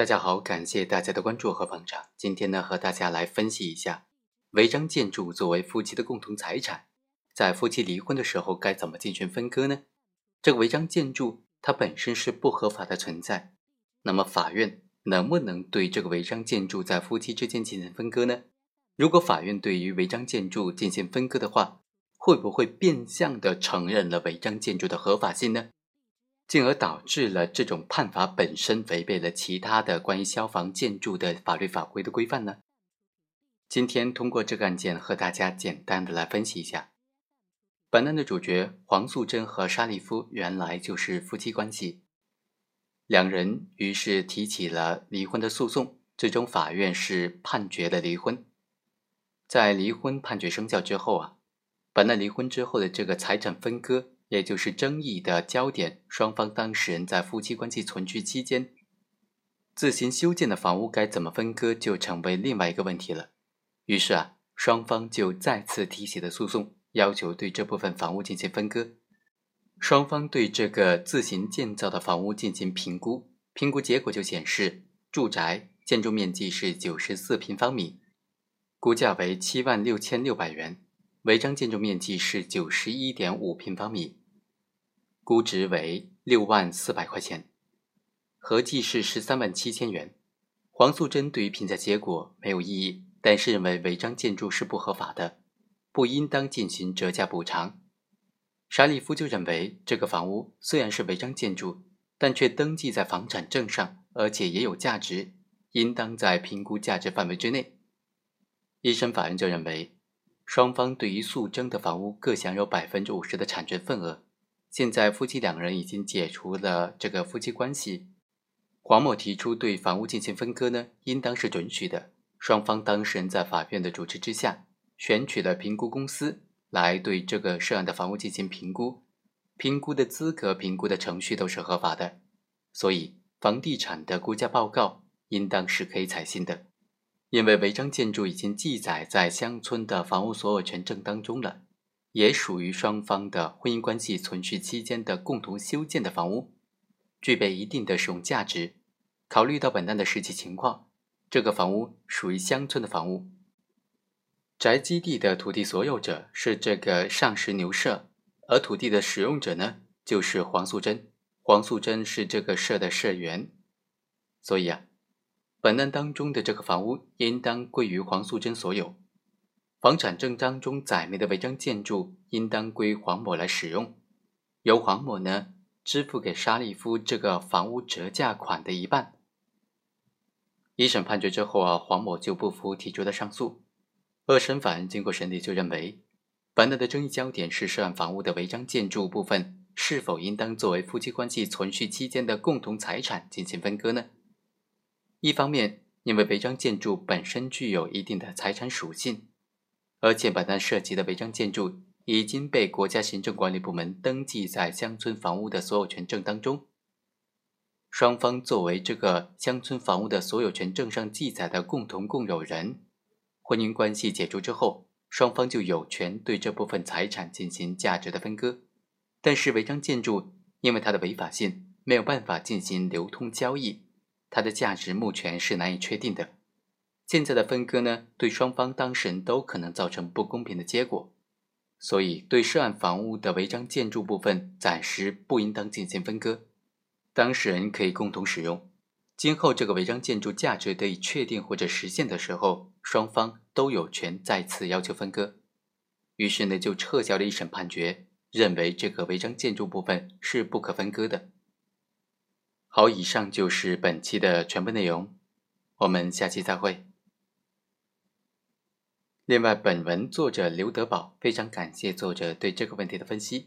大家好，感谢大家的关注和捧场。今天呢，和大家来分析一下违章建筑作为夫妻的共同财产，在夫妻离婚的时候该怎么进行分割呢？这个违章建筑它本身是不合法的存在，那么法院能不能对这个违章建筑在夫妻之间进行分割呢？如果法院对于违章建筑进行分割的话，会不会变相的承认了违章建筑的合法性呢？进而导致了这种判罚本身违背了其他的关于消防建筑的法律法规的规范呢？今天通过这个案件和大家简单的来分析一下。本案的主角黄素贞和沙利夫原来就是夫妻关系，两人于是提起了离婚的诉讼，最终法院是判决了离婚。在离婚判决生效之后啊，本案离婚之后的这个财产分割。也就是争议的焦点，双方当事人在夫妻关系存续期间自行修建的房屋该怎么分割，就成为另外一个问题了。于是啊，双方就再次提起了诉讼，要求对这部分房屋进行分割。双方对这个自行建造的房屋进行评估，评估结果就显示，住宅建筑面积是九十四平方米，估价为七万六千六百元；违章建筑面积是九十一点五平方米。估值为六万四百块钱，合计是十三万七千元。黄素贞对于评价结果没有异议，但是认为违章建筑是不合法的，不应当进行折价补偿。沙利夫就认为，这个房屋虽然是违章建筑，但却登记在房产证上，而且也有价值，应当在评估价值范围之内。一审法院就认为，双方对于诉争的房屋各享有百分之五十的产权份额。现在夫妻两人已经解除了这个夫妻关系，黄某提出对房屋进行分割呢，应当是准许的。双方当事人在法院的主持之下，选取了评估公司来对这个涉案的房屋进行评估，评估的资格、评估的程序都是合法的，所以房地产的估价报告应当是可以采信的。因为违章建筑已经记载在乡村的房屋所有权证当中了。也属于双方的婚姻关系存续期间的共同修建的房屋，具备一定的使用价值。考虑到本案的实际情况，这个房屋属于乡村的房屋，宅基地的土地所有者是这个上石牛社，而土地的使用者呢，就是黄素贞。黄素贞是这个社的社员，所以啊，本案当中的这个房屋应当归于黄素贞所有。房产证当中载明的违章建筑应当归黄某来使用，由黄某呢支付给沙利夫这个房屋折价款的一半。一审判决之后啊，黄某就不服，提出了上诉。二审法院经过审理就认为，本案的争议焦点是涉案房屋的违章建筑部分是否应当作为夫妻关系存续期间的共同财产进行分割呢？一方面，因为违章建筑本身具有一定的财产属性。而且，本案涉及的违章建筑已经被国家行政管理部门登记在乡村房屋的所有权证当中。双方作为这个乡村房屋的所有权证上记载的共同共有人，婚姻关系解除之后，双方就有权对这部分财产进行价值的分割。但是，违章建筑因为它的违法性，没有办法进行流通交易，它的价值目前是难以确定的。现在的分割呢，对双方当事人都可能造成不公平的结果，所以对涉案房屋的违章建筑部分暂时不应当进行分割，当事人可以共同使用。今后这个违章建筑价值得以确定或者实现的时候，双方都有权再次要求分割。于是呢，就撤销了一审判决，认为这个违章建筑部分是不可分割的。好，以上就是本期的全部内容，我们下期再会。另外，本文作者刘德宝非常感谢作者对这个问题的分析。